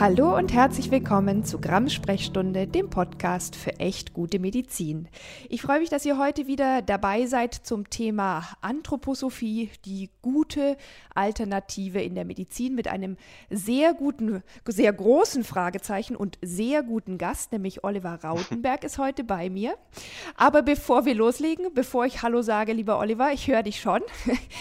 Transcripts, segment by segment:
Hallo und herzlich willkommen zu Grams Sprechstunde, dem Podcast für echt gute Medizin. Ich freue mich, dass ihr heute wieder dabei seid zum Thema Anthroposophie, die gute Alternative in der Medizin mit einem sehr guten, sehr großen Fragezeichen und sehr guten Gast, nämlich Oliver Rautenberg ist heute bei mir. Aber bevor wir loslegen, bevor ich Hallo sage, lieber Oliver, ich höre dich schon,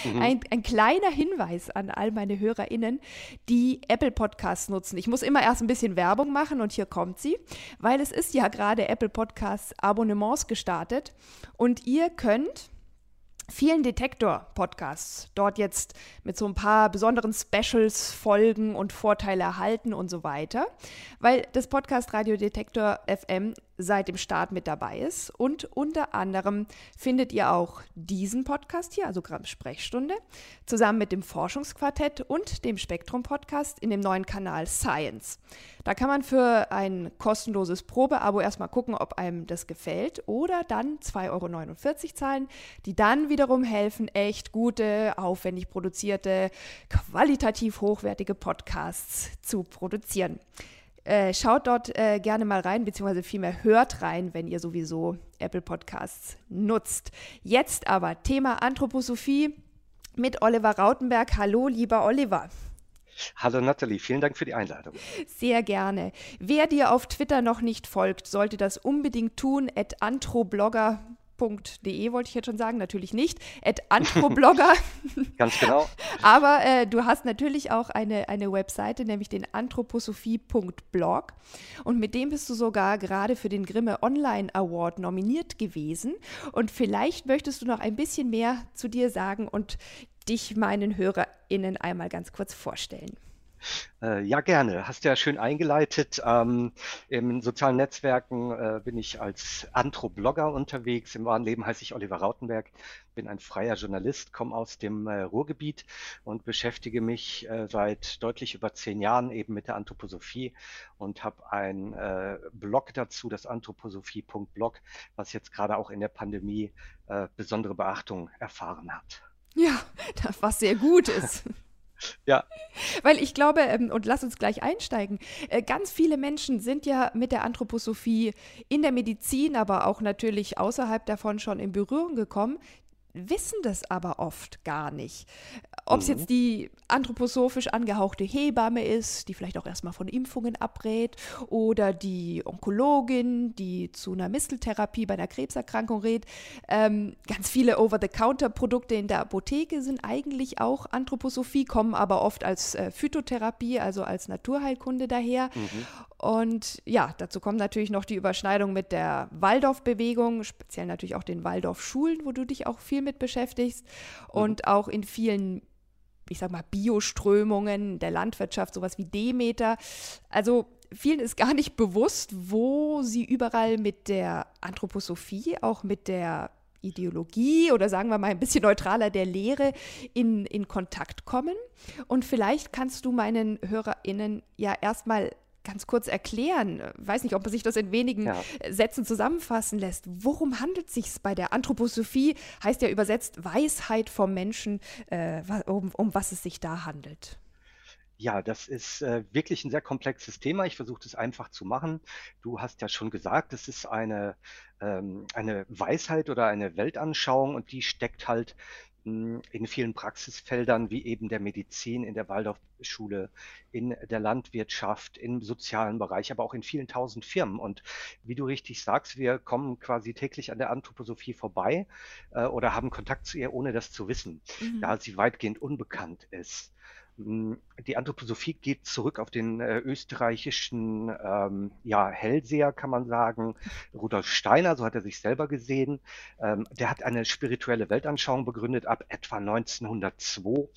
mhm. ein, ein kleiner Hinweis an all meine HörerInnen, die Apple Podcasts nutzen. Ich muss immer erst ein bisschen Werbung machen und hier kommt sie, weil es ist ja gerade Apple Podcasts Abonnements gestartet und ihr könnt vielen Detektor-Podcasts dort jetzt mit so ein paar besonderen Specials folgen und Vorteile erhalten und so weiter, weil das Podcast Radio Detektor FM seit dem Start mit dabei ist. Und unter anderem findet ihr auch diesen Podcast hier, also Gramm Sprechstunde, zusammen mit dem Forschungsquartett und dem Spektrum-Podcast in dem neuen Kanal Science. Da kann man für ein kostenloses Probeabo erstmal gucken, ob einem das gefällt oder dann 2,49 Euro zahlen, die dann wiederum helfen, echt gute, aufwendig produzierte, qualitativ hochwertige Podcasts zu produzieren. Äh, schaut dort äh, gerne mal rein, beziehungsweise vielmehr hört rein, wenn ihr sowieso Apple Podcasts nutzt. Jetzt aber Thema Anthroposophie mit Oliver Rautenberg. Hallo, lieber Oliver. Hallo Nathalie, vielen Dank für die Einladung. Sehr gerne. Wer dir auf Twitter noch nicht folgt, sollte das unbedingt tun. At anthroblogger anthroblogger.de wollte ich jetzt schon sagen, natürlich nicht, at anthroblogger. Ganz genau. Aber äh, du hast natürlich auch eine, eine Webseite, nämlich den anthroposophie.blog und mit dem bist du sogar gerade für den Grimme Online Award nominiert gewesen und vielleicht möchtest du noch ein bisschen mehr zu dir sagen und dich meinen HörerInnen einmal ganz kurz vorstellen. Äh, ja, gerne. Hast ja schön eingeleitet. Ähm, in sozialen Netzwerken äh, bin ich als Antro-Blogger unterwegs. Im wahren Leben heiße ich Oliver Rautenberg, bin ein freier Journalist, komme aus dem äh, Ruhrgebiet und beschäftige mich äh, seit deutlich über zehn Jahren eben mit der Anthroposophie und habe ein äh, Blog dazu, das anthroposophie.blog, was jetzt gerade auch in der Pandemie besondere Beachtung erfahren hat. Ja, was sehr gut ist. Ja. Weil ich glaube, ähm, und lass uns gleich einsteigen, äh, ganz viele Menschen sind ja mit der Anthroposophie in der Medizin, aber auch natürlich außerhalb davon schon in Berührung gekommen, wissen das aber oft gar nicht. Ob es mhm. jetzt die anthroposophisch angehauchte Hebamme ist, die vielleicht auch erstmal von Impfungen abrät, oder die Onkologin, die zu einer Misteltherapie bei einer Krebserkrankung rät. Ähm, ganz viele Over-the-Counter-Produkte in der Apotheke sind eigentlich auch Anthroposophie, kommen aber oft als äh, Phytotherapie, also als Naturheilkunde daher. Mhm. Und ja, dazu kommt natürlich noch die Überschneidung mit der Waldorf-Bewegung, speziell natürlich auch den Waldorf-Schulen, wo du dich auch viel mit beschäftigst mhm. und auch in vielen ich sag mal, Bioströmungen der Landwirtschaft, sowas wie Demeter. Also vielen ist gar nicht bewusst, wo sie überall mit der Anthroposophie, auch mit der Ideologie oder sagen wir mal ein bisschen neutraler der Lehre in, in Kontakt kommen. Und vielleicht kannst du meinen HörerInnen ja erstmal ganz kurz erklären? Weiß nicht, ob man sich das in wenigen ja. Sätzen zusammenfassen lässt. Worum handelt es sich bei der Anthroposophie? Heißt ja übersetzt Weisheit vom Menschen, äh, um, um was es sich da handelt. Ja, das ist äh, wirklich ein sehr komplexes Thema. Ich versuche es einfach zu machen. Du hast ja schon gesagt, es ist eine, ähm, eine Weisheit oder eine Weltanschauung und die steckt halt in vielen Praxisfeldern wie eben der Medizin, in der Waldorfschule, in der Landwirtschaft, im sozialen Bereich, aber auch in vielen tausend Firmen. Und wie du richtig sagst, wir kommen quasi täglich an der Anthroposophie vorbei äh, oder haben Kontakt zu ihr, ohne das zu wissen, mhm. da sie weitgehend unbekannt ist. Hm, die Anthroposophie geht zurück auf den äh, österreichischen ähm, ja, Hellseher, kann man sagen, Rudolf Steiner, so hat er sich selber gesehen. Ähm, der hat eine spirituelle Weltanschauung begründet ab etwa 1902.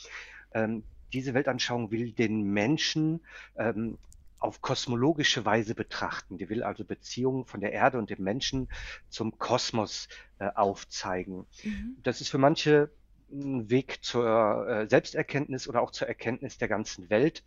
Ähm, diese Weltanschauung will den Menschen ähm, auf kosmologische Weise betrachten. Die will also Beziehungen von der Erde und dem Menschen zum Kosmos äh, aufzeigen. Mhm. Das ist für manche Weg zur äh, Selbsterkenntnis oder auch zur Erkenntnis der ganzen Welt.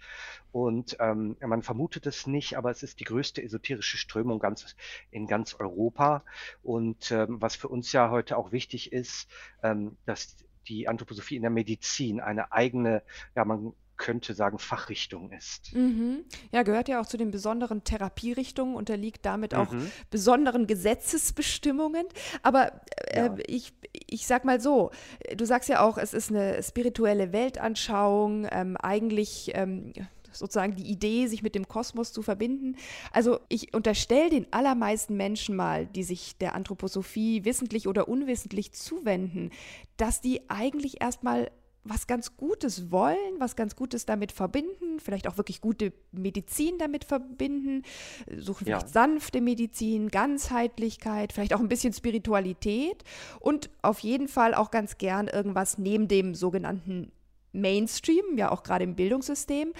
Und ähm, man vermutet es nicht, aber es ist die größte esoterische Strömung ganz, in ganz Europa. Und ähm, was für uns ja heute auch wichtig ist, ähm, dass die Anthroposophie in der Medizin eine eigene, ja, man könnte sagen, Fachrichtung ist. Mhm. Ja, gehört ja auch zu den besonderen Therapierichtungen, unterliegt damit auch mhm. besonderen Gesetzesbestimmungen. Aber äh, ja. ich, ich sag mal so, du sagst ja auch, es ist eine spirituelle Weltanschauung, ähm, eigentlich ähm, sozusagen die Idee, sich mit dem Kosmos zu verbinden. Also ich unterstelle den allermeisten Menschen mal, die sich der Anthroposophie wissentlich oder unwissentlich zuwenden, dass die eigentlich erstmal was ganz Gutes wollen, was ganz Gutes damit verbinden, vielleicht auch wirklich gute Medizin damit verbinden, suchen vielleicht ja. sanfte Medizin, Ganzheitlichkeit, vielleicht auch ein bisschen Spiritualität und auf jeden Fall auch ganz gern irgendwas neben dem sogenannten Mainstream, ja auch gerade im Bildungssystem.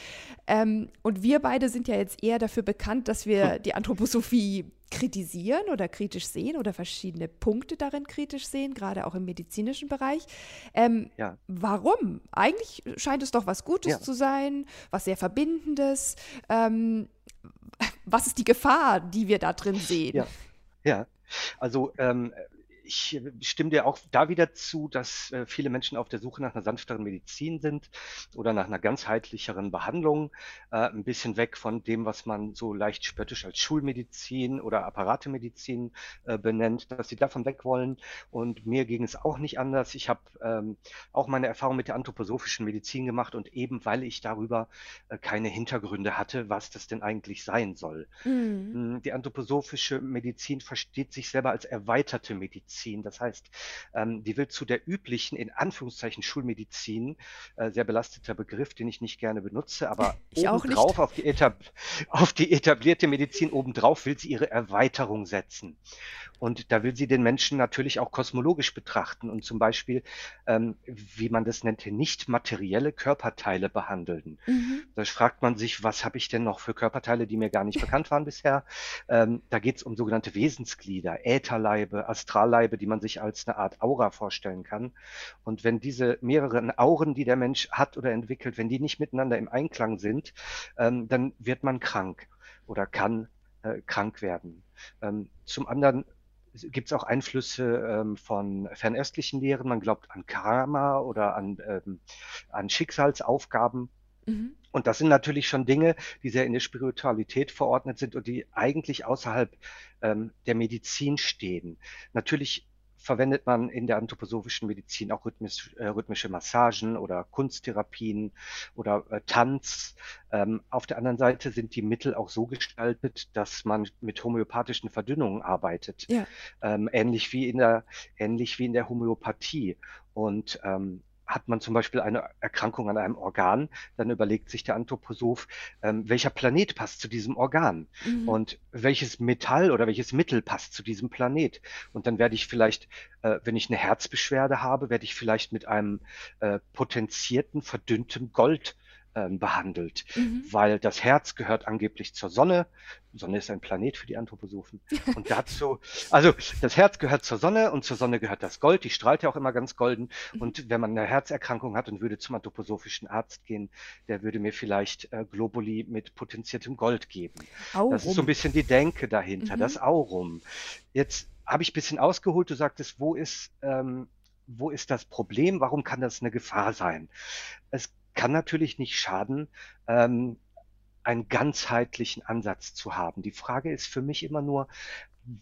Ähm, und wir beide sind ja jetzt eher dafür bekannt, dass wir die Anthroposophie kritisieren oder kritisch sehen oder verschiedene Punkte darin kritisch sehen, gerade auch im medizinischen Bereich. Ähm, ja. Warum? Eigentlich scheint es doch was Gutes ja. zu sein, was sehr Verbindendes. Ähm, was ist die Gefahr, die wir da drin sehen? Ja, ja. also ähm, ich stimme dir auch da wieder zu, dass äh, viele Menschen auf der Suche nach einer sanfteren Medizin sind oder nach einer ganzheitlicheren Behandlung, äh, ein bisschen weg von dem, was man so leicht spöttisch als Schulmedizin oder Apparatemedizin äh, benennt, dass sie davon weg wollen. Und mir ging es auch nicht anders. Ich habe ähm, auch meine Erfahrung mit der anthroposophischen Medizin gemacht und eben weil ich darüber keine Hintergründe hatte, was das denn eigentlich sein soll. Mhm. Hm, die anthroposophische Medizin versteht sich selber als erweiterte Medizin. Schulmedizin. Das heißt, ähm, die will zu der üblichen, in Anführungszeichen, Schulmedizin, äh, sehr belasteter Begriff, den ich nicht gerne benutze, aber ich obendrauf auf die, auf die etablierte Medizin obendrauf will sie ihre Erweiterung setzen. Und da will sie den Menschen natürlich auch kosmologisch betrachten und zum Beispiel, ähm, wie man das nennt, nicht materielle Körperteile behandeln. Mhm. Da fragt man sich, was habe ich denn noch für Körperteile, die mir gar nicht bekannt waren bisher? Ähm, da geht es um sogenannte Wesensglieder, Ätherleibe, Astralleibe, die man sich als eine Art Aura vorstellen kann. Und wenn diese mehreren Auren, die der Mensch hat oder entwickelt, wenn die nicht miteinander im Einklang sind, ähm, dann wird man krank oder kann äh, krank werden. Ähm, zum anderen gibt es auch Einflüsse ähm, von fernöstlichen Lehren. Man glaubt an Karma oder an, ähm, an Schicksalsaufgaben. Mhm. Und das sind natürlich schon Dinge, die sehr in der Spiritualität verordnet sind und die eigentlich außerhalb ähm, der Medizin stehen. Natürlich verwendet man in der anthroposophischen Medizin auch rhythmisch, äh, rhythmische Massagen oder Kunsttherapien oder äh, Tanz. Ähm, auf der anderen Seite sind die Mittel auch so gestaltet, dass man mit homöopathischen Verdünnungen arbeitet. Ja. Ähm, ähnlich wie in der, ähnlich wie in der Homöopathie. Und ähm, hat man zum Beispiel eine Erkrankung an einem Organ, dann überlegt sich der Anthroposoph, ähm, welcher Planet passt zu diesem Organ mhm. und welches Metall oder welches Mittel passt zu diesem Planet. Und dann werde ich vielleicht, äh, wenn ich eine Herzbeschwerde habe, werde ich vielleicht mit einem äh, potenzierten, verdünnten Gold ähm, behandelt, mhm. weil das Herz gehört angeblich zur Sonne. Sonne ist ein Planet für die Anthroposophen. Und dazu, also das Herz gehört zur Sonne und zur Sonne gehört das Gold. Die strahlt ja auch immer ganz golden. Mhm. Und wenn man eine Herzerkrankung hat und würde zum anthroposophischen Arzt gehen, der würde mir vielleicht äh, Globuli mit potenziertem Gold geben. Aurum. Das ist so ein bisschen die Denke dahinter, mhm. das Aurum. Jetzt habe ich ein bisschen ausgeholt. Du sagtest, wo ist, ähm, wo ist das Problem? Warum kann das eine Gefahr sein? Es kann natürlich nicht schaden, ähm, einen ganzheitlichen Ansatz zu haben. Die Frage ist für mich immer nur,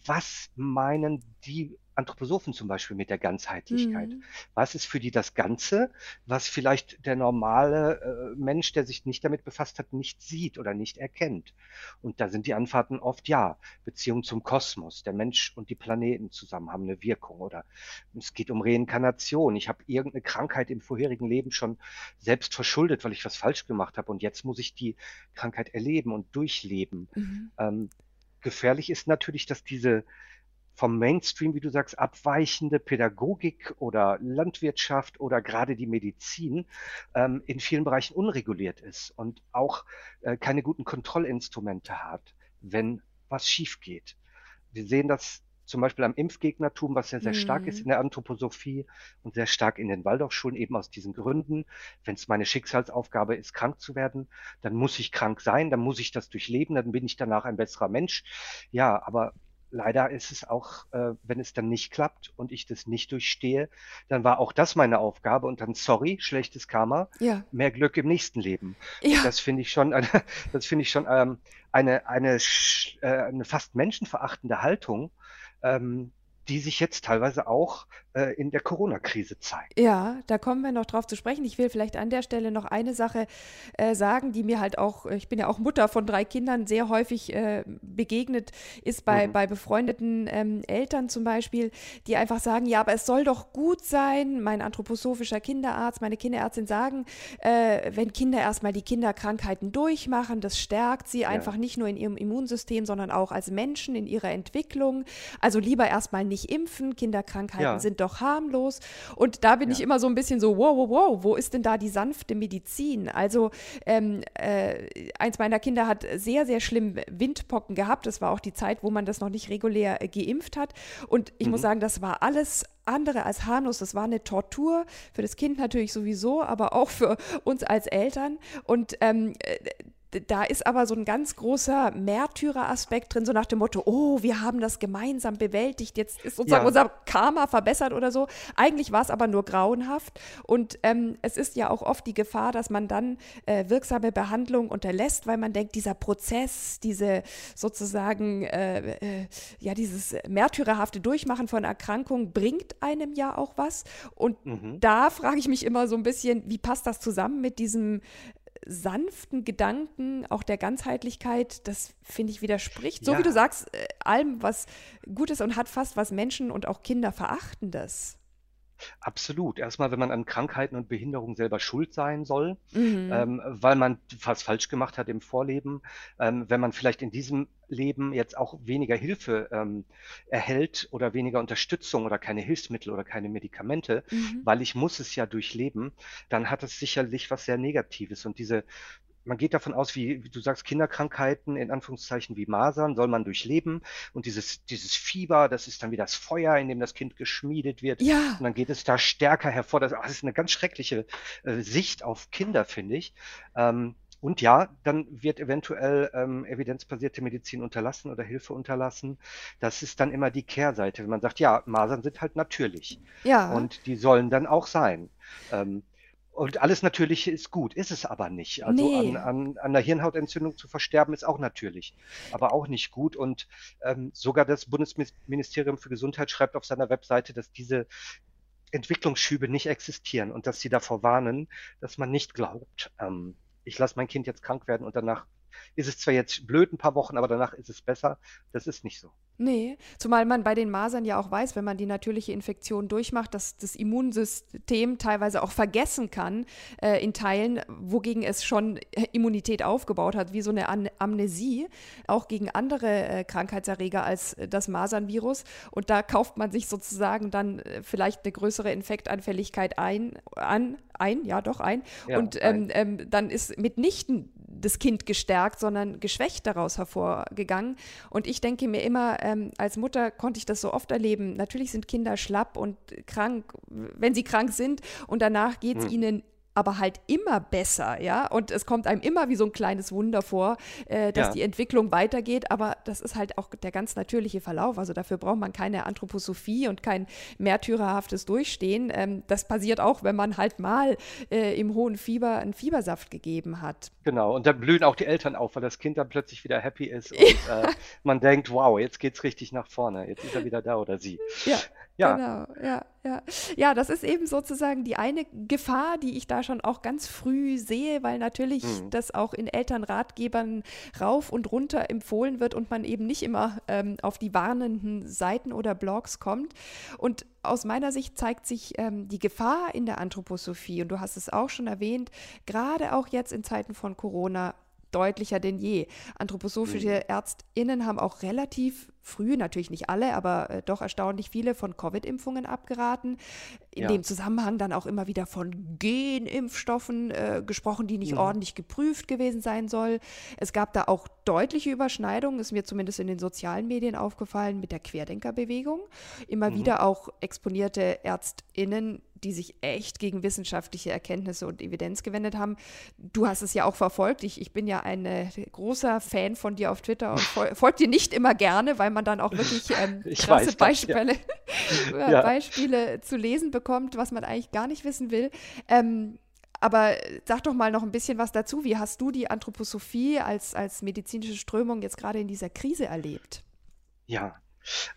was meinen die Anthroposophen zum Beispiel mit der Ganzheitlichkeit. Mhm. Was ist für die das Ganze, was vielleicht der normale äh, Mensch, der sich nicht damit befasst hat, nicht sieht oder nicht erkennt? Und da sind die Antworten oft ja. Beziehung zum Kosmos, der Mensch und die Planeten zusammen haben eine Wirkung. Oder es geht um Reinkarnation. Ich habe irgendeine Krankheit im vorherigen Leben schon selbst verschuldet, weil ich was falsch gemacht habe. Und jetzt muss ich die Krankheit erleben und durchleben. Mhm. Ähm, gefährlich ist natürlich, dass diese vom Mainstream, wie du sagst, abweichende Pädagogik oder Landwirtschaft oder gerade die Medizin ähm, in vielen Bereichen unreguliert ist und auch äh, keine guten Kontrollinstrumente hat, wenn was schief geht. Wir sehen das zum Beispiel am Impfgegnertum, was ja sehr stark ist Mhm. in der Anthroposophie und sehr stark in den Waldorfschulen, eben aus diesen Gründen. Wenn es meine Schicksalsaufgabe ist, krank zu werden, dann muss ich krank sein, dann muss ich das durchleben, dann bin ich danach ein besserer Mensch. Ja, aber leider ist es auch, äh, wenn es dann nicht klappt und ich das nicht durchstehe, dann war auch das meine Aufgabe und dann, sorry, schlechtes Karma, Ja, mehr Glück im nächsten Leben. ja, Das finde ich schon, eine, das finde ich schon ähm, eine, eine, äh, eine fast menschenverachtende Haltung, ähm, die sich jetzt teilweise auch äh, in der Corona-Krise zeigt. Ja, da kommen wir noch drauf zu sprechen. Ich will vielleicht an der Stelle noch eine Sache äh, sagen, die mir halt auch, ich bin ja auch Mutter von drei Kindern, sehr häufig äh, begegnet ist bei, Mhm. bei befreundeten ähm, Eltern zum Beispiel, die einfach sagen, ja, aber es soll doch gut sein. Mein anthroposophischer Kinderarzt, meine Kinderärztin sagen, äh, wenn Kinder erstmal die Kinderkrankheiten durchmachen, das stärkt sie einfach nicht nur in ihrem Immunsystem, sondern auch als Menschen in ihrer Entwicklung. Also lieber erstmal nicht impfen, Kinderkrankheiten Ja. sind doch harmlos. Und da bin ich Ja. immer so ein bisschen so, wow, wow, wow, wo ist denn da die sanfte Medizin? Also ähm, äh, eins meiner Kinder hat sehr, sehr schlimm Windpocken gehabt. Das war auch die Zeit, wo man das noch nicht regulär äh, geimpft hat. Und ich muss sagen, das war alles andere als harmlos. Das war eine Tortur für das Kind natürlich sowieso, aber auch für uns als Eltern. Und ähm, äh, da ist aber so ein ganz großer Märtyreraspekt drin, so nach dem Motto, oh, wir haben das gemeinsam bewältigt, jetzt ist sozusagen Ja. unser Karma verbessert oder so. Eigentlich war es aber nur grauenhaft. Und ähm, es ist ja auch oft die Gefahr, dass man dann äh, wirksame Behandlung unterlässt, weil man denkt, dieser Prozess, diese sozusagen, äh, äh, ja, dieses märtyrerhafte Durchmachen von Erkrankungen bringt einem ja auch was. Und Mhm. da frage ich mich immer so ein bisschen, wie passt das zusammen mit diesem sanften Gedanken, auch der Ganzheitlichkeit, das finde ich widerspricht. So Ja. wie du sagst, äh, allem, was gut ist und hat fast was Menschen und auch Kinder verachtendes. Absolut. Erstmal, wenn man an Krankheiten und Behinderungen selber schuld sein soll, Mhm. ähm, weil man was falsch gemacht hat im Vorleben, ähm, wenn man vielleicht in diesem Leben jetzt auch weniger Hilfe ähm, erhält oder weniger Unterstützung oder keine Hilfsmittel oder keine Medikamente, Mhm. weil ich muss es ja durchleben, dann hat es sicherlich was sehr Negatives. Und diese, man geht davon aus, wie, wie du sagst, Kinderkrankheiten in Anführungszeichen wie Masern soll man durchleben. Und dieses, dieses Fieber, das ist dann wie das Feuer, in dem das Kind geschmiedet wird. Ja, Und dann geht es da stärker hervor. Das, das ist eine ganz schreckliche äh, Sicht auf Kinder, finde ich. Ähm, und ja, dann wird eventuell ähm, evidenzbasierte Medizin unterlassen oder Hilfe unterlassen. Das ist dann immer die Kehrseite, wenn man sagt, ja, Masern sind halt natürlich ja, und die sollen dann auch sein. Ähm, und alles Natürliche ist gut, ist es aber nicht. Also Nee. an, an, an einer Hirnhautentzündung zu versterben ist auch natürlich, aber auch nicht gut. Und ähm, sogar das Bundesministerium für Gesundheit schreibt auf seiner Webseite, dass diese Entwicklungsschübe nicht existieren und dass sie davor warnen, dass man nicht glaubt, ähm, ich lasse mein Kind jetzt krank werden und danach ist es zwar jetzt blöd ein paar Wochen, aber danach ist es besser. Das ist nicht so. nee. Zumal man bei den Masern ja auch weiß, wenn man die natürliche Infektion durchmacht, dass das Immunsystem teilweise auch vergessen kann, äh, in Teilen, wogegen es schon äh, Immunität aufgebaut hat, wie so eine An Amnesie, auch gegen andere äh, Krankheitserreger als äh, das Masernvirus. Und da kauft man sich sozusagen dann äh, vielleicht eine größere Infektanfälligkeit ein, an, ein, ja doch ein. Ja, und ähm, ähm, dann ist mitnichten das Kind gestärkt, sondern geschwächt daraus hervorgegangen. Und ich denke mir immer, ähm, als Mutter konnte ich das so oft erleben. Natürlich sind Kinder schlapp und krank, wenn sie krank sind. Und danach geht es Hm. ihnen aber halt immer besser, ja. Und es kommt einem immer wie so ein kleines Wunder vor, äh, dass Ja. die Entwicklung weitergeht. Aber das ist halt auch der ganz natürliche Verlauf. Also dafür braucht man keine Anthroposophie und kein märtyrerhaftes Durchstehen. Ähm, das passiert auch, wenn man halt mal äh, im hohen Fieber einen Fiebersaft gegeben hat. Genau, und dann blühen auch die Eltern auf, weil das Kind dann plötzlich wieder happy ist und äh, man denkt, wow, jetzt geht's richtig nach vorne, jetzt ist er wieder da oder sie. Ja, Ja. genau, ja, ja. Ja, das ist eben sozusagen die eine Gefahr, die ich da schon auch ganz früh sehe, weil natürlich Mhm. das auch in Elternratgebern rauf und runter empfohlen wird und man eben nicht immer ähm, auf die warnenden Seiten oder Blogs kommt. Und aus meiner Sicht zeigt sich ähm, die Gefahr in der Anthroposophie, und du hast es auch schon erwähnt, gerade auch jetzt in Zeiten von Corona, deutlicher denn je. Anthroposophische mhm. ÄrztInnen haben auch relativ früh, natürlich nicht alle, aber äh, doch erstaunlich viele von Covid-Impfungen abgeraten. In ja. dem Zusammenhang dann auch immer wieder von Genimpfstoffen äh, gesprochen, die nicht ja. Mhm. ordentlich geprüft gewesen sein soll. Es gab da auch deutliche Überschneidungen, ist mir zumindest in den sozialen Medien aufgefallen, mit der Querdenkerbewegung. Immer mhm. wieder auch exponierte ÄrztInnen, die sich echt gegen wissenschaftliche Erkenntnisse und Evidenz gewendet haben. Du hast es ja auch verfolgt. Ich, ich bin ja ein äh, großer Fan von dir auf Twitter und fol folgt dir nicht immer gerne, weil man dann auch wirklich ähm, krasse weiß, Beispiele, ja. ja. Beispiele zu lesen bekommt, was man eigentlich gar nicht wissen will. Ähm, aber sag doch mal noch ein bisschen was dazu. Wie hast du die Anthroposophie als, als medizinische Strömung jetzt gerade in dieser Krise erlebt? Ja,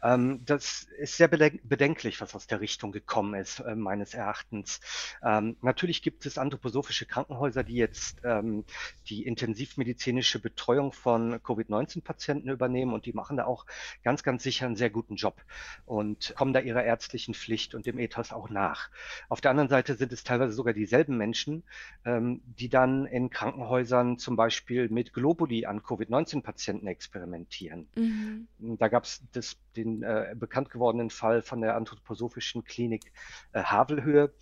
ähm, das ist sehr bedenklich, was aus der Richtung gekommen ist, äh, meines Erachtens. Ähm, natürlich gibt es anthroposophische Krankenhäuser, die jetzt ähm, die intensivmedizinische Betreuung von Covid-19-Patienten übernehmen und die machen da auch ganz, ganz sicher einen sehr guten Job und kommen da ihrer ärztlichen Pflicht und dem Ethos auch nach. Auf der anderen Seite sind es teilweise sogar dieselben Menschen, ähm, die dann in Krankenhäusern zum Beispiel mit Globuli an Covid-19-Patienten experimentieren. Mhm. Da gab es das den äh, bekannt gewordenen Fall von der anthroposophischen Klinik äh, Havelhöhe,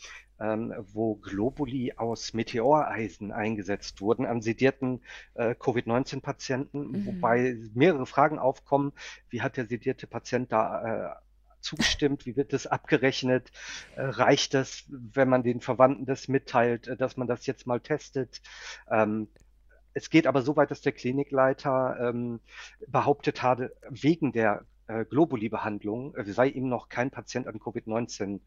ähm, wo Globuli aus Meteoreisen eingesetzt wurden an sedierten äh, Covid-19-Patienten, mhm. wobei mehrere Fragen aufkommen. Wie hat der sedierte Patient da äh, zugestimmt? Wie wird das abgerechnet? Äh, reicht das, wenn man den Verwandten das mitteilt, äh, dass man das jetzt mal testet? Ähm, es geht aber so weit, dass der Klinikleiter ähm, behauptet hatte, wegen der äh, Globuli-Behandlung äh, sei ihm noch kein Patient an Covid-19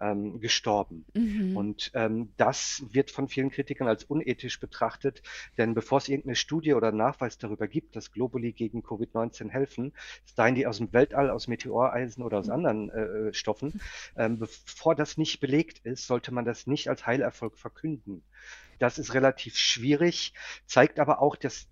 ähm, gestorben. Mhm. Und ähm, das wird von vielen Kritikern als unethisch betrachtet, denn bevor es irgendeine Studie oder Nachweis darüber gibt, dass Globuli gegen Covid-19 helfen, seien die aus dem Weltall, aus Meteoreisen oder aus mhm. anderen äh, Stoffen, ähm, bevor das nicht belegt ist, sollte man das nicht als Heilerfolg verkünden. Das ist relativ schwierig, zeigt aber auch, dass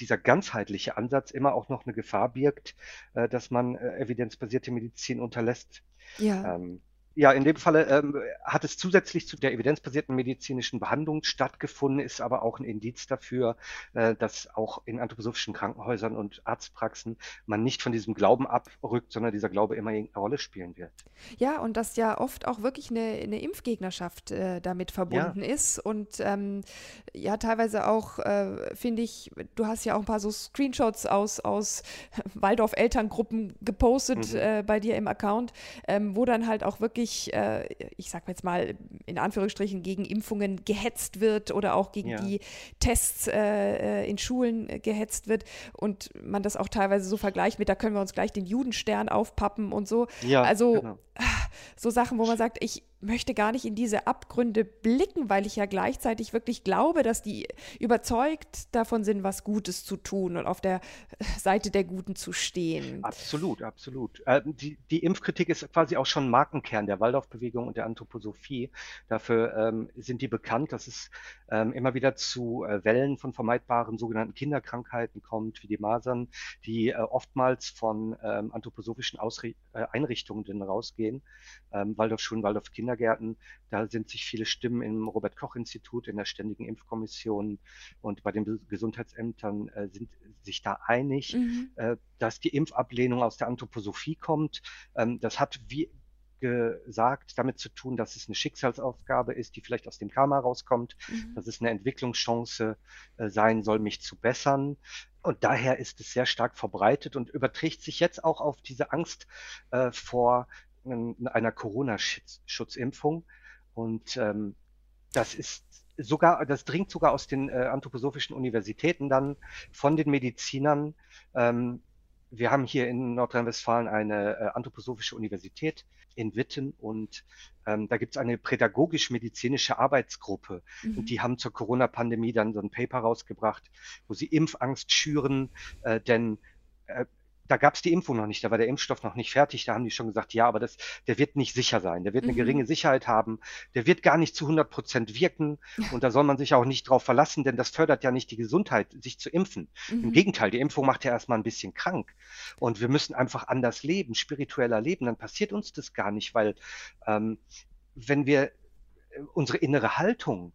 dieser ganzheitliche Ansatz immer auch noch eine Gefahr birgt, äh, dass man äh, evidenzbasierte Medizin unterlässt. Ja. Ähm, ja, in dem Falle ähm, hat es zusätzlich zu der evidenzbasierten medizinischen Behandlung stattgefunden, ist aber auch ein Indiz dafür, äh, dass auch in anthroposophischen Krankenhäusern und Arztpraxen man nicht von diesem Glauben abrückt, sondern dieser Glaube immer irgendeine Rolle spielen wird. Ja, und dass ja oft auch wirklich eine, eine Impfgegnerschaft äh, damit verbunden ja. ist und ähm, ja, teilweise auch, äh, finde ich, du hast ja auch ein paar so Screenshots aus, aus Waldorf-Elterngruppen gepostet mhm. Äh, bei dir im Account, ähm, wo dann halt auch wirklich wirklich, äh, ich sag jetzt mal in Anführungsstrichen, gegen Impfungen gehetzt wird oder auch gegen ja. die Tests äh, in Schulen gehetzt wird und man das auch teilweise so vergleicht mit, da können wir uns gleich den Judenstern aufpappen und so. Ja, also genau. so Sachen, wo man sagt, ich, möchte gar nicht in diese Abgründe blicken, weil ich ja gleichzeitig wirklich glaube, dass die überzeugt davon sind, was Gutes zu tun und auf der Seite der Guten zu stehen. Absolut, absolut. Äh, die, die, Impfkritik ist quasi auch schon Markenkern der Waldorfbewegung und der Anthroposophie. Dafür ähm, sind die bekannt, dass es ähm, immer wieder zu äh, Wellen von vermeidbaren sogenannten Kinderkrankheiten kommt, wie die Masern, die äh, oftmals von ähm, anthroposophischen Ausri äh, Einrichtungen rausgehen. Ähm, Waldorfschulen, Waldorf-Kinder Kindergärten. Da sind sich viele Stimmen im Robert-Koch-Institut, in der Ständigen Impfkommission und bei den Gesundheitsämtern äh, sind sich da einig, mhm. äh, dass die Impfablehnung aus der Anthroposophie kommt. Ähm, das hat wie gesagt, damit zu tun, dass es eine Schicksalsaufgabe ist, die vielleicht aus dem Karma rauskommt, mhm. dass es eine Entwicklungschance äh, sein soll, mich zu bessern. Und daher ist es sehr stark verbreitet und überträgt sich jetzt auch auf diese Angst äh, vor einer Corona-Schutzimpfung. Und ähm, das ist sogar, das dringt sogar aus den äh, anthroposophischen Universitäten dann von den Medizinern. Ähm, wir haben hier in Nordrhein-Westfalen eine äh, anthroposophische Universität in Witten und ähm, da gibt es eine pädagogisch-medizinische Arbeitsgruppe mhm. und die haben zur Corona-Pandemie dann so ein Paper rausgebracht, wo sie Impfangst schüren, äh, denn äh, da gab es die Impfung noch nicht, da war der Impfstoff noch nicht fertig, da haben die schon gesagt, ja, aber das, der wird nicht sicher sein, der wird eine mhm. geringe Sicherheit haben, der wird gar nicht zu 100 Prozent wirken und da soll man sich auch nicht drauf verlassen, denn das fördert ja nicht die Gesundheit, sich zu impfen. Mhm. Im Gegenteil, die Impfung macht ja erstmal ein bisschen krank und wir müssen einfach anders leben, spiritueller leben, dann passiert uns das gar nicht, weil ähm, wenn wir äh, unsere innere Haltung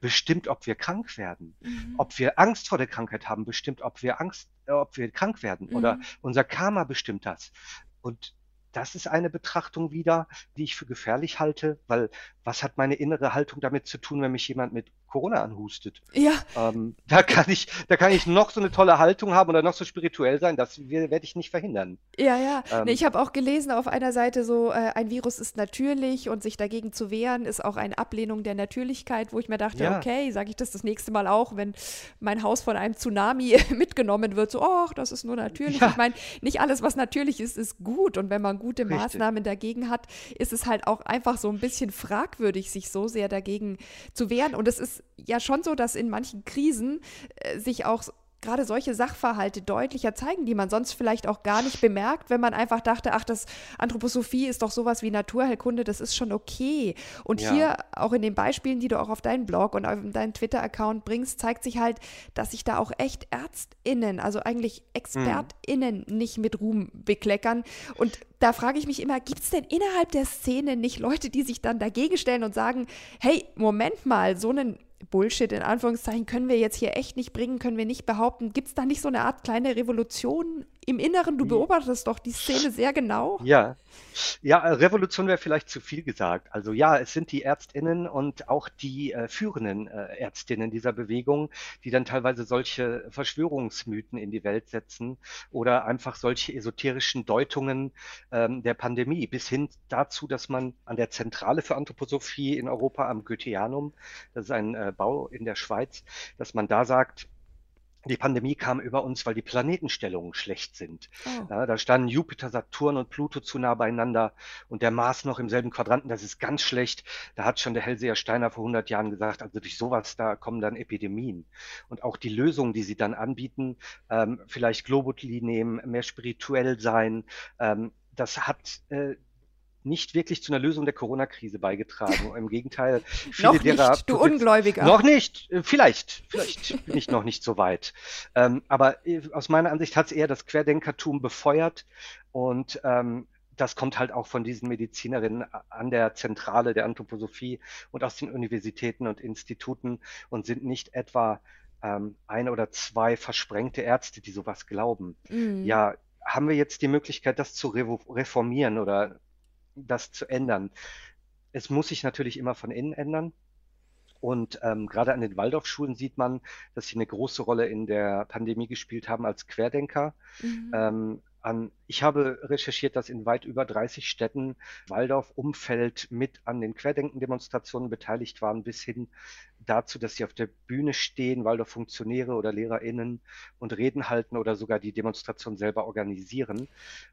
bestimmt, ob wir krank werden. Mhm. Ob wir Angst vor der Krankheit haben, bestimmt, ob wir Angst, äh, ob wir krank werden. Mhm. Oder unser Karma bestimmt das. Und das ist eine Betrachtung wieder, die ich für gefährlich halte, weil was hat meine innere Haltung damit zu tun, wenn mich jemand mit Corona anhustet? Ja. Ähm, da kann ich, da kann ich noch so eine tolle Haltung haben oder noch so spirituell sein, das werde ich nicht verhindern. Ja, ja. Ähm, nee, ich habe auch gelesen auf einer Seite so, äh, ein Virus ist natürlich und sich dagegen zu wehren ist auch eine Ablehnung der Natürlichkeit, wo ich mir dachte, ja. okay, sage ich das das nächste Mal auch, wenn mein Haus von einem Tsunami mitgenommen wird, so, ach, das ist nur natürlich. Ja. Ich meine, nicht alles, was natürlich ist, ist gut und wenn man gute Richtig. Maßnahmen dagegen hat, ist es halt auch einfach so ein bisschen fragwürdig, sich so sehr dagegen zu wehren und es ist ja schon so, dass in manchen Krisen äh, sich auch gerade solche Sachverhalte deutlicher zeigen, die man sonst vielleicht auch gar nicht bemerkt, wenn man einfach dachte, ach, das Anthroposophie ist doch sowas wie Naturheilkunde, das ist schon okay. Und ja. hier auch in den Beispielen, die du auch auf deinen Blog und auf deinen Twitter-Account bringst, zeigt sich halt, dass sich da auch echt ÄrztInnen, also eigentlich ExpertInnen mhm. nicht mit Ruhm bekleckern. Und da frage ich mich immer, gibt es denn innerhalb der Szene nicht Leute, die sich dann dagegen stellen und sagen, hey, Moment mal, so einen Bullshit in Anführungszeichen können wir jetzt hier echt nicht bringen, können wir nicht behaupten. Gibt es da nicht so eine Art kleine Revolution im Inneren? Du beobachtest doch die Szene sehr genau. Ja, ja, Revolution wäre vielleicht zu viel gesagt. Also ja, es sind die Ärztinnen und auch die äh, führenden äh, Ärztinnen dieser Bewegung, die dann teilweise solche Verschwörungsmythen in die Welt setzen oder einfach solche esoterischen Deutungen ähm, der Pandemie, bis hin dazu, dass man an der Zentrale für Anthroposophie in Europa am Goetheanum, das ist ein äh, Bau in der Schweiz, dass man da sagt, die Pandemie kam über uns, weil die Planetenstellungen schlecht sind. Oh. Ja, da standen Jupiter, Saturn und Pluto zu nah beieinander und der Mars noch im selben Quadranten. Das ist ganz schlecht. Da hat schon der Hellseher Steiner vor 100 Jahren gesagt, also durch sowas, da kommen dann Epidemien. Und auch die Lösungen, die sie dann anbieten, ähm, vielleicht Globuli nehmen, mehr spirituell sein, ähm, das hat äh, nicht wirklich zu einer Lösung der Corona-Krise beigetragen. Im Gegenteil, viele noch derer. Nicht, du Ungläubiger. Noch nicht, äh, vielleicht, vielleicht bin ich noch nicht so weit. Ähm, aber äh, aus meiner Ansicht hat es eher das Querdenkertum befeuert und ähm, das kommt halt auch von diesen Medizinerinnen an der Zentrale der Anthroposophie und aus den Universitäten und Instituten und sind nicht etwa ähm, ein oder zwei versprengte Ärzte, die sowas glauben. Mhm. Ja, haben wir jetzt die Möglichkeit, das zu reformieren oder das zu ändern. Es muss sich natürlich immer von innen ändern. Und ähm, gerade an den Waldorfschulen sieht man, dass sie eine große Rolle in der Pandemie gespielt haben als Querdenker. Mhm. Ähm, an, ich habe recherchiert, dass in weit über 30 Städten Waldorf-Umfeld mit an den Querdenken-Demonstrationen beteiligt waren, bis hin dazu, dass sie auf der Bühne stehen, Waldorf-Funktionäre oder LehrerInnen und Reden halten oder sogar die Demonstration selber organisieren.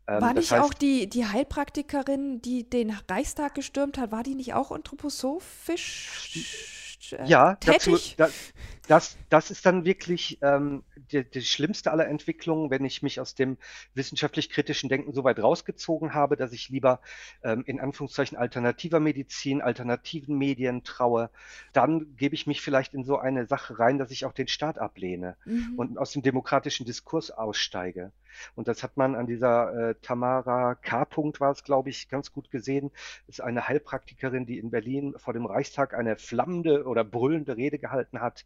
Ähm, war nicht heißt, auch die, die Heilpraktikerin, die den Reichstag gestürmt hat, war die nicht auch anthroposophisch? ja, tätig? Dazu, da, das, das ist dann wirklich ähm, die, die schlimmste aller Entwicklungen, wenn ich mich aus dem wissenschaftlich-kritischen Denken so weit rausgezogen habe, dass ich lieber ähm, in Anführungszeichen alternativer Medizin, alternativen Medien traue, dann gebe ich mich vielleicht in so eine Sache rein, dass ich auch den Staat ablehne mhm. und aus dem demokratischen Diskurs aussteige. Und das hat man an dieser äh, Tamara K. -Punkt war es, glaube ich, ganz gut gesehen. Das ist eine Heilpraktikerin, die in Berlin vor dem Reichstag eine flammende oder brüllende Rede gehalten hat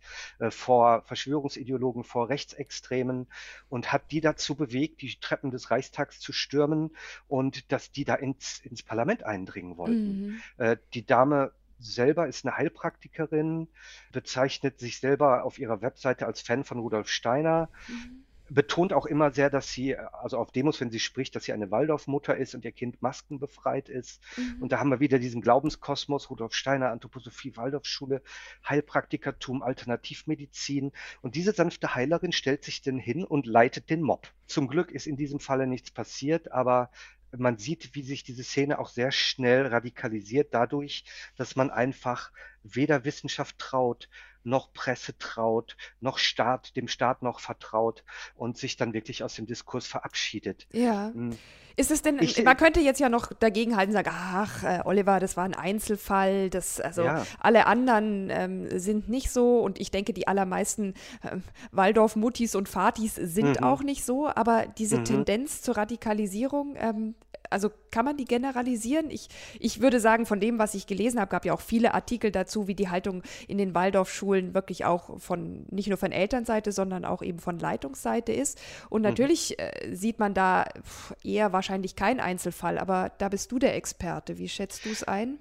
vor Verschwörungsideologen, vor Rechtsextremen und hat die dazu bewegt, die Treppen des Reichstags zu stürmen und dass die da ins, ins Parlament eindringen wollten. Mhm. Äh, die Dame selber ist eine Heilpraktikerin, bezeichnet sich selber auf ihrer Webseite als Fan von Rudolf Steiner. Mhm betont auch immer sehr, dass sie, also auf Demos, wenn sie spricht, dass sie eine Waldorfmutter ist und ihr Kind maskenbefreit ist. Mhm. Und da haben wir wieder diesen Glaubenskosmos, Rudolf Steiner, Anthroposophie, Waldorfschule, Heilpraktikertum, Alternativmedizin. Und diese sanfte Heilerin stellt sich denn hin und leitet den Mob. Zum Glück ist in diesem Falle nichts passiert, aber man sieht, wie sich diese Szene auch sehr schnell radikalisiert dadurch, dass man einfach weder Wissenschaft traut, noch Presse traut, noch Staat, dem Staat noch vertraut und sich dann wirklich aus dem Diskurs verabschiedet. Ja. Hm. Ist es denn, ich, man könnte jetzt ja noch dagegen halten, sagen, ach, äh, Oliver, das war ein Einzelfall, das, also ja. alle anderen ähm, sind nicht so und ich denke, die allermeisten äh, Waldorf-Muttis und Fatis sind mhm. auch nicht so, aber diese mhm. Tendenz zur Radikalisierung, ähm, Also kann man die generalisieren? Ich, ich würde sagen, von dem, was ich gelesen habe, gab ja auch viele Artikel dazu, wie die Haltung in den Waldorfschulen wirklich auch von, nicht nur von Elternseite, sondern auch eben von Leitungsseite ist. Und mhm. natürlich mhm. sieht man da eher wahrscheinlich keinen Einzelfall, aber da bist du der Experte. Wie schätzt du es ein?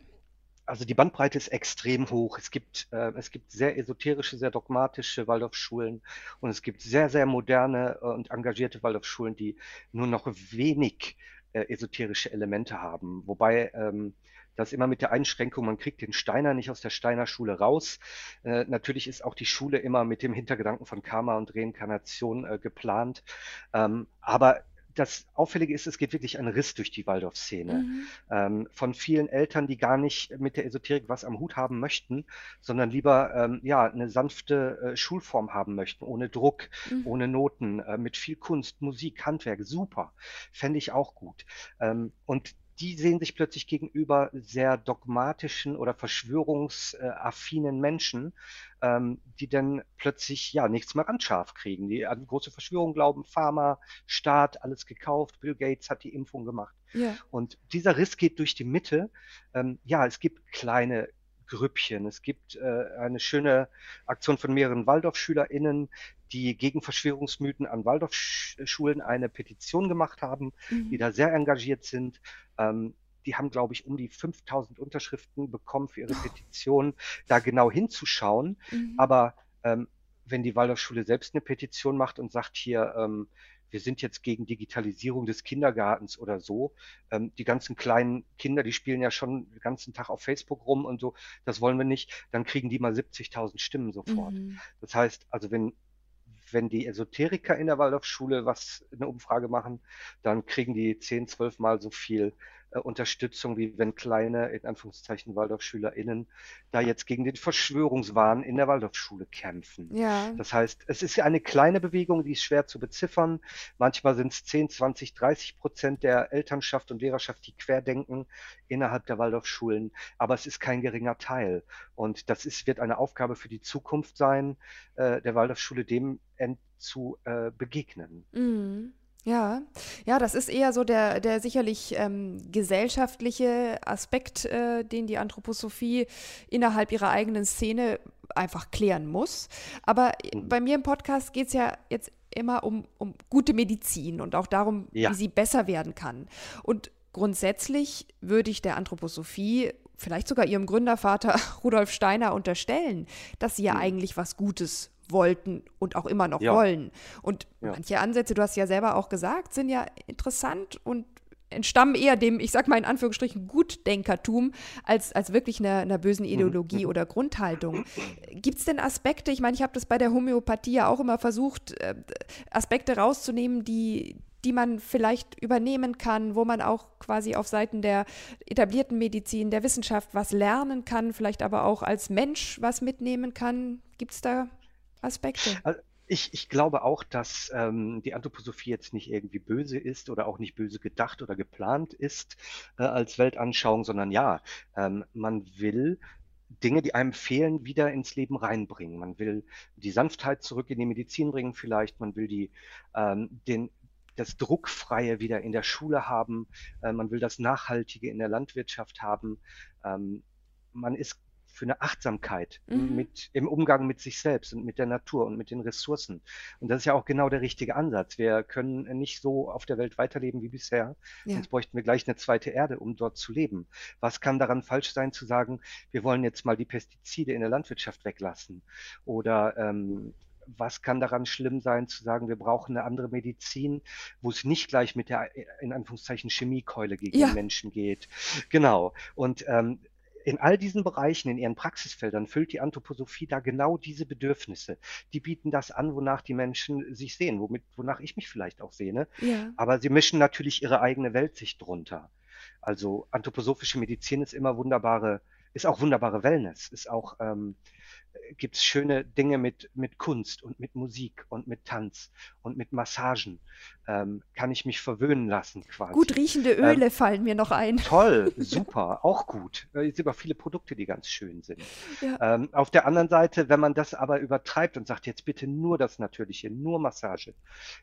also die Bandbreite ist extrem hoch. Es gibt, äh, es gibt sehr esoterische, sehr dogmatische Waldorfschulen und es gibt sehr, sehr moderne äh, und engagierte Waldorfschulen, die nur noch wenig äh, esoterische Elemente haben. Wobei ähm, das immer mit der Einschränkung, man kriegt den Steiner nicht aus der Steiner Schule raus. Äh, natürlich ist auch die Schule immer mit dem Hintergedanken von Karma und Reinkarnation äh, geplant. Ähm, aber das Auffällige ist, es geht wirklich ein Riss durch die Waldorf-Szene. Mhm. Ähm, von vielen Eltern, die gar nicht mit der Esoterik was am Hut haben möchten, sondern lieber ähm, ja, eine sanfte äh, Schulform haben möchten, ohne Druck, mhm. ohne Noten, äh, mit viel Kunst, Musik, Handwerk. Super. Fände ich auch gut. Ähm, und die sehen sich plötzlich gegenüber sehr dogmatischen oder verschwörungsaffinen Menschen, ähm, die dann plötzlich ja nichts mehr anscharf kriegen, die an große Verschwörungen glauben, Pharma, Staat, alles gekauft, Bill Gates hat die Impfung gemacht. Ja. Und dieser Riss geht durch die Mitte. Ähm, ja, es gibt kleine Grüppchen. Es gibt äh, eine schöne Aktion von mehreren Waldorfschülerinnen, die gegen Verschwörungsmythen an Waldorfschulen eine Petition gemacht haben, mhm. die da sehr engagiert sind. Ähm, die haben, glaube ich, um die 5000 Unterschriften bekommen für ihre Petition, da genau hinzuschauen. Mhm. Aber ähm, wenn die Waldorfschule selbst eine Petition macht und sagt hier, ähm, wir sind jetzt gegen Digitalisierung des Kindergartens oder so. Ähm, die ganzen kleinen Kinder, die spielen ja schon den ganzen Tag auf Facebook rum und so. Das wollen wir nicht. Dann kriegen die mal 70.000 Stimmen sofort. Mhm. Das heißt, also wenn wenn die Esoteriker in der Waldorfschule was eine Umfrage machen, dann kriegen die 10, 12 Mal so viel Unterstützung, wie wenn kleine, in Anführungszeichen, WaldorfschülerInnen da jetzt gegen den Verschwörungswahn in der Waldorfschule kämpfen. Ja. Das heißt, es ist eine kleine Bewegung, die ist schwer zu beziffern. Manchmal sind es 10, 20, 30 Prozent der Elternschaft und Lehrerschaft, die querdenken innerhalb der Waldorfschulen. Aber es ist kein geringer Teil. Und das ist, wird eine Aufgabe für die Zukunft sein, äh, der Waldorfschule dem zu äh, begegnen. Mhm. Ja, ja, das ist eher so der, der sicherlich ähm, gesellschaftliche Aspekt, äh, den die Anthroposophie innerhalb ihrer eigenen Szene einfach klären muss. Aber mhm. bei mir im Podcast geht es ja jetzt immer um, um gute Medizin und auch darum, ja. wie sie besser werden kann. Und grundsätzlich würde ich der Anthroposophie vielleicht sogar ihrem Gründervater Rudolf Steiner unterstellen, dass sie ja mhm. eigentlich was Gutes wollten und auch immer noch ja. wollen. Und ja. manche Ansätze, du hast ja selber auch gesagt, sind ja interessant und entstammen eher dem, ich sag mal in Anführungsstrichen, Gutdenkertum als, als wirklich einer, einer bösen mhm. Ideologie oder Grundhaltung. Gibt es denn Aspekte, ich meine, ich habe das bei der Homöopathie ja auch immer versucht, äh, Aspekte rauszunehmen, die, die man vielleicht übernehmen kann, wo man auch quasi auf Seiten der etablierten Medizin, der Wissenschaft was lernen kann, vielleicht aber auch als Mensch was mitnehmen kann. Gibt es da Aspekte. Also ich, ich glaube auch, dass ähm, die Anthroposophie jetzt nicht irgendwie böse ist oder auch nicht böse gedacht oder geplant ist äh, als Weltanschauung, sondern ja, ähm, man will Dinge, die einem fehlen, wieder ins Leben reinbringen. Man will die Sanftheit zurück in die Medizin bringen vielleicht, man will die, ähm, den, das Druckfreie wieder in der Schule haben, äh, man will das Nachhaltige in der Landwirtschaft haben. Ähm, man ist für eine Achtsamkeit mhm. mit, im Umgang mit sich selbst und mit der Natur und mit den Ressourcen. Und das ist ja auch genau der richtige Ansatz. Wir können nicht so auf der Welt weiterleben wie bisher, ja. sonst bräuchten wir gleich eine zweite Erde, um dort zu leben. Was kann daran falsch sein, zu sagen, wir wollen jetzt mal die Pestizide in der Landwirtschaft weglassen? Oder ähm, was kann daran schlimm sein, zu sagen, wir brauchen eine andere Medizin, wo es nicht gleich mit der, in Anführungszeichen, Chemiekeule gegen ja. den Menschen geht. Genau. Und ähm, in all diesen Bereichen, in ihren Praxisfeldern, füllt die Anthroposophie da genau diese Bedürfnisse. Die bieten das an, wonach die Menschen sich sehen, womit, wonach ich mich vielleicht auch sehne. Ja. Aber sie mischen natürlich ihre eigene Weltsicht drunter. Also anthroposophische Medizin ist immer wunderbare, ist auch wunderbare Wellness, ist auch ähm, gibt es schöne Dinge mit, mit Kunst und mit Musik und mit Tanz und mit Massagen. Ähm, kann ich mich verwöhnen lassen quasi. Gut riechende ähm, Öle ähm, fallen mir noch ein. Toll, super, auch gut. Es gibt aber viele Produkte, die ganz schön sind. Ja. Ähm, auf der anderen Seite, wenn man das aber übertreibt und sagt, jetzt bitte nur das Natürliche, nur Massage,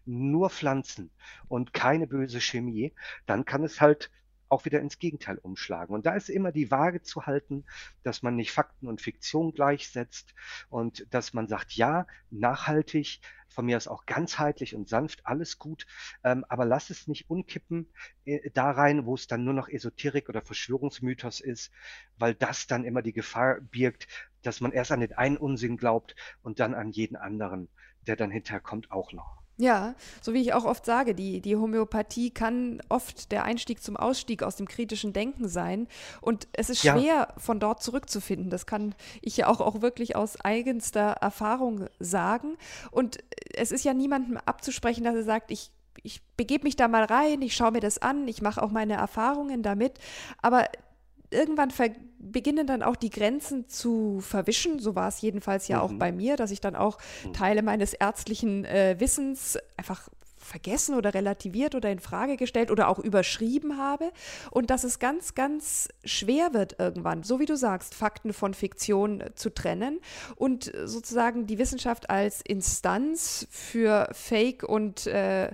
nur Pflanzen und keine böse Chemie, dann kann es halt auch wieder ins Gegenteil umschlagen. Und da ist immer die Waage zu halten, dass man nicht Fakten und Fiktion gleichsetzt und dass man sagt, ja, nachhaltig, von mir aus auch ganzheitlich und sanft, alles gut, ähm, aber lass es nicht umkippen äh, da rein, wo es dann nur noch Esoterik oder Verschwörungsmythos ist, weil das dann immer die Gefahr birgt, dass man erst an den einen Unsinn glaubt und dann an jeden anderen, der dann hinterher kommt, auch noch. Ja, so wie ich auch oft sage, die, die Homöopathie kann oft der Einstieg zum Ausstieg aus dem kritischen Denken sein. Und es ist schwer, ja. von dort zurückzufinden. Das kann ich ja auch, auch wirklich aus eigenster Erfahrung sagen. Und es ist ja niemandem abzusprechen, dass er sagt, ich ich begebe mich da mal rein, ich schaue mir das an, ich mache auch meine Erfahrungen damit. Aber irgendwann beginnen dann auch die Grenzen zu verwischen. So war es jedenfalls ja mhm. auch bei mir, dass ich dann auch mhm. Teile meines ärztlichen äh, Wissens einfach vergessen oder relativiert oder in Frage gestellt oder auch überschrieben habe und dass es ganz, ganz schwer wird irgendwann, so wie du sagst, Fakten von Fiktion zu trennen und sozusagen die Wissenschaft als Instanz für Fake und äh,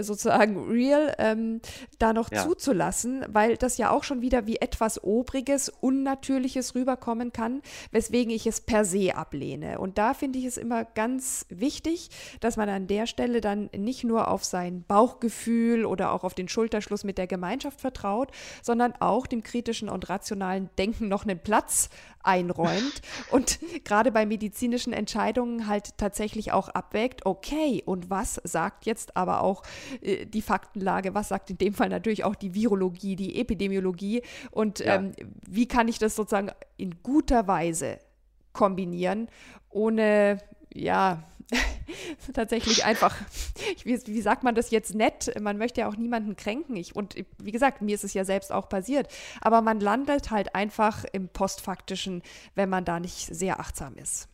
sozusagen Real ähm, da noch ja. zuzulassen, weil das ja auch schon wieder wie etwas Obriges, Unnatürliches rüberkommen kann, weswegen ich es per se ablehne. Und da finde ich es immer ganz wichtig, dass man an der Stelle dann nicht nur auf auf sein Bauchgefühl oder auch auf den Schulterschluss mit der Gemeinschaft vertraut, sondern auch dem kritischen und rationalen Denken noch einen Platz einräumt und gerade bei medizinischen Entscheidungen halt tatsächlich auch abwägt, okay, und was sagt jetzt aber auch äh, die Faktenlage, was sagt in dem Fall natürlich auch die Virologie, die Epidemiologie und ja. ähm, wie kann ich das sozusagen in guter Weise kombinieren, ohne ja, tatsächlich einfach, wie, wie, sagt man das jetzt nett? Man möchte ja auch niemanden kränken. Ich, und wie gesagt, mir ist es ja selbst auch passiert. Aber man landet halt einfach im Postfaktischen, wenn man da nicht sehr achtsam ist.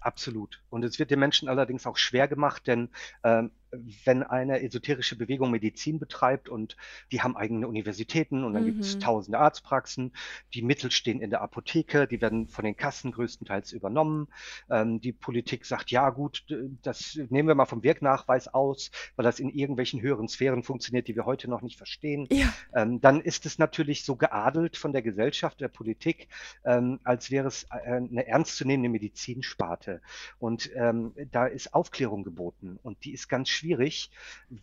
Absolut. Und es wird den Menschen allerdings auch schwer gemacht, denn ähm, wenn eine esoterische Bewegung Medizin betreibt und die haben eigene Universitäten und dann mhm. gibt es tausende Arztpraxen, die Mittel stehen in der Apotheke, die werden von den Kassen größtenteils übernommen. Ähm, die Politik sagt, ja gut, das nehmen wir mal vom Wirknachweis aus, weil das in irgendwelchen höheren Sphären funktioniert, die wir heute noch nicht verstehen. Ja. Ähm, dann ist es natürlich so geadelt von der Gesellschaft, der Politik, ähm, als wäre es äh, eine ernstzunehmende Medizinsparte. Und ähm, da ist Aufklärung geboten und die ist ganz schwierig,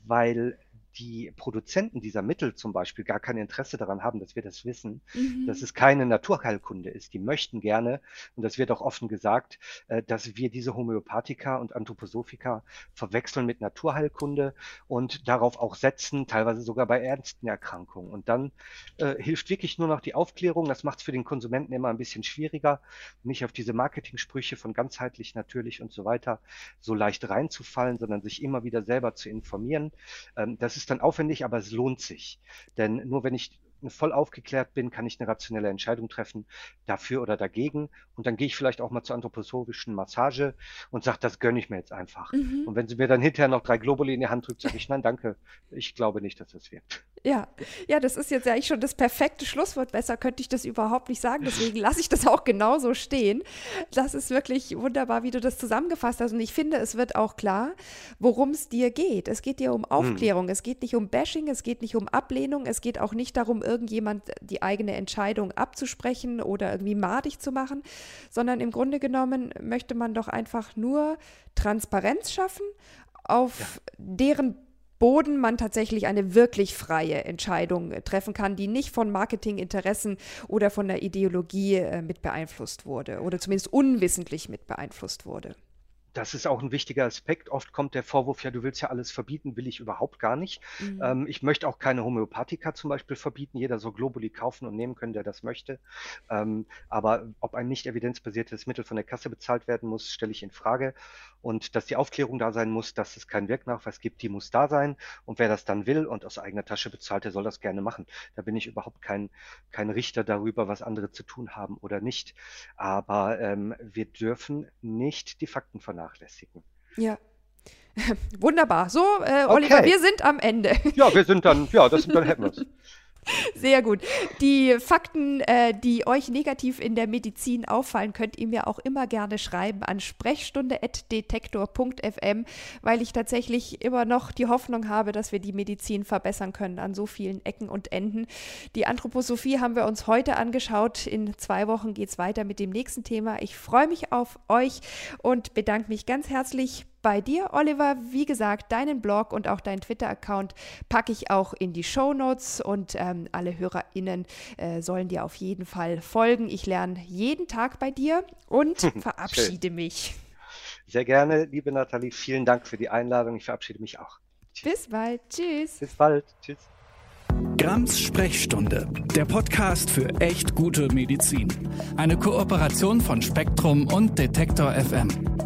weil die Produzenten dieser Mittel zum Beispiel gar kein Interesse daran haben, dass wir das wissen, mhm. dass es keine Naturheilkunde ist. Die möchten gerne, und das wird auch offen gesagt, äh, dass wir diese Homöopathika und Anthroposophika verwechseln mit Naturheilkunde und darauf auch setzen, teilweise sogar bei ernsten Erkrankungen. Und dann äh, hilft wirklich nur noch die Aufklärung. Das macht es für den Konsumenten immer ein bisschen schwieriger, nicht auf diese Marketingsprüche von ganzheitlich, natürlich und so weiter so leicht reinzufallen, sondern sich immer wieder selber zu informieren. Ähm, das ist ist dann aufwendig, aber es lohnt sich. Denn nur wenn ich voll aufgeklärt bin, kann ich eine rationelle Entscheidung treffen, dafür oder dagegen. Und dann gehe ich vielleicht auch mal zur anthroposophischen Massage und sage, das gönne ich mir jetzt einfach. Mhm. Und wenn sie mir dann hinterher noch drei Globuli in die Hand drückt, sage ich, nein, danke, ich glaube nicht, dass das wirkt. Ja, ja, das ist jetzt eigentlich schon das perfekte Schlusswort. Besser könnte ich das überhaupt nicht sagen. Deswegen lasse ich das auch genauso stehen. Das ist wirklich wunderbar, wie du das zusammengefasst hast. Und ich finde, es wird auch klar, worum es dir geht. Es geht dir um hm. Aufklärung. Hm. Es geht nicht um Bashing. Es geht nicht um Ablehnung. Es geht auch nicht darum, irgendjemand die eigene Entscheidung abzusprechen oder irgendwie madig zu machen, sondern im Grunde genommen möchte man doch einfach nur Transparenz schaffen, auf ja. deren Boden man tatsächlich eine wirklich freie Entscheidung treffen kann, die nicht von Marketinginteressen oder von der Ideologie äh, mit beeinflusst wurde oder zumindest unwissentlich mit beeinflusst wurde. Das ist auch ein wichtiger Aspekt. Oft kommt der Vorwurf, ja, du willst ja alles verbieten, will ich überhaupt gar nicht. Mhm. Ähm, ich möchte auch keine Homöopathika zum Beispiel verbieten. Jeder soll Globuli kaufen und nehmen können, der das möchte. Ähm, aber ob ein nicht evidenzbasiertes Mittel von der Kasse bezahlt werden muss, stelle ich in Frage. Und dass die Aufklärung da sein muss, dass es keinen Wirknachweis gibt, die muss da sein. Und wer das dann will und aus eigener Tasche bezahlt, der soll das gerne machen. Da bin ich überhaupt kein, kein Richter darüber, was andere zu tun haben oder nicht. Aber ähm, wir dürfen nicht die Fakten vernachlässigen vernachlässigen. Ja. Wunderbar. So, äh, Oliver, okay. wir sind am Ende. Ja, wir sind dann, ja, das, dann hätten wir es. Sehr gut. Die Fakten, äh, die euch negativ in der Medizin auffallen, könnt ihr mir auch immer gerne schreiben an sprechstunde.detektor.fm, weil ich tatsächlich immer noch die Hoffnung habe, dass wir die Medizin verbessern können an so vielen Ecken und Enden. Die Anthroposophie haben wir uns heute angeschaut. In zwei Wochen geht es weiter mit dem nächsten Thema. Ich freue mich auf euch und bedanke mich ganz herzlich bei dir, Oliver. Wie gesagt, deinen Blog und auch deinen Twitter-Account packe ich auch in die Show Notes und ähm, alle HörerInnen äh, sollen dir auf jeden Fall folgen. Ich lerne jeden Tag bei dir und verabschiede mich. Sehr gerne, liebe Nathalie. Vielen Dank für die Einladung. Ich verabschiede mich auch. Tschüss. Bis bald. Tschüss. Bis bald. Tschüss. Grams Sprechstunde, der Podcast für echt gute Medizin. Eine Kooperation von Spektrum und Detektor FM.